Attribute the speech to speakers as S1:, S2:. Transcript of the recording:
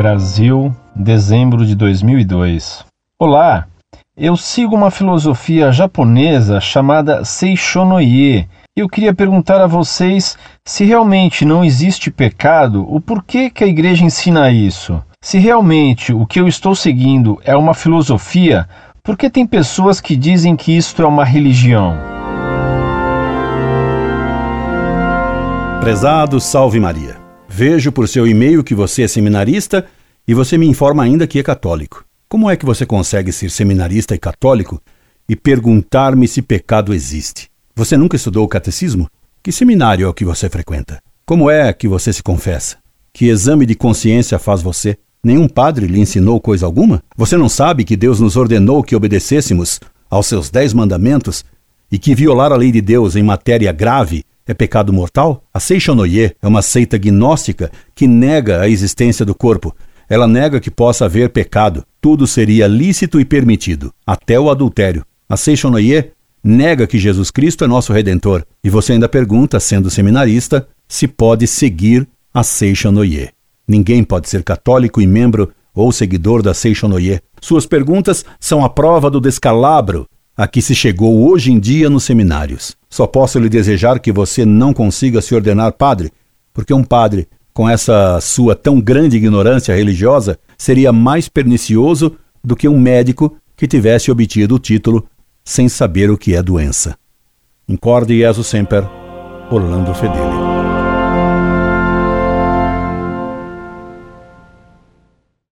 S1: Brasil, dezembro de 2002. Olá, eu sigo uma filosofia japonesa chamada Seishonoye. Eu queria perguntar a vocês se realmente não existe pecado, o porquê que a igreja ensina isso? Se realmente o que eu estou seguindo é uma filosofia, por que tem pessoas que dizem que isto é uma religião?
S2: Prezado Salve Maria. Vejo por seu e-mail que você é seminarista e você me informa ainda que é católico. Como é que você consegue ser seminarista e católico e perguntar-me se pecado existe? Você nunca estudou o catecismo? Que seminário é o que você frequenta? Como é que você se confessa? Que exame de consciência faz você? Nenhum padre lhe ensinou coisa alguma? Você não sabe que Deus nos ordenou que obedecêssemos aos seus dez mandamentos e que violar a lei de Deus em matéria grave é pecado mortal? A Seishonoye é uma seita gnóstica que nega a existência do corpo. Ela nega que possa haver pecado. Tudo seria lícito e permitido, até o adultério. A Seishonoye nega que Jesus Cristo é nosso redentor. E você ainda pergunta, sendo seminarista, se pode seguir a Seishonoye. Ninguém pode ser católico e membro ou seguidor da Seishonoye. Suas perguntas são a prova do descalabro a que se chegou hoje em dia nos seminários. Só posso lhe desejar que você não consiga se ordenar padre, porque um padre, com essa sua tão grande ignorância religiosa, seria mais pernicioso do que um médico que tivesse obtido o título sem saber o que é doença. Incorde Jesus Semper, Orlando Fedeli.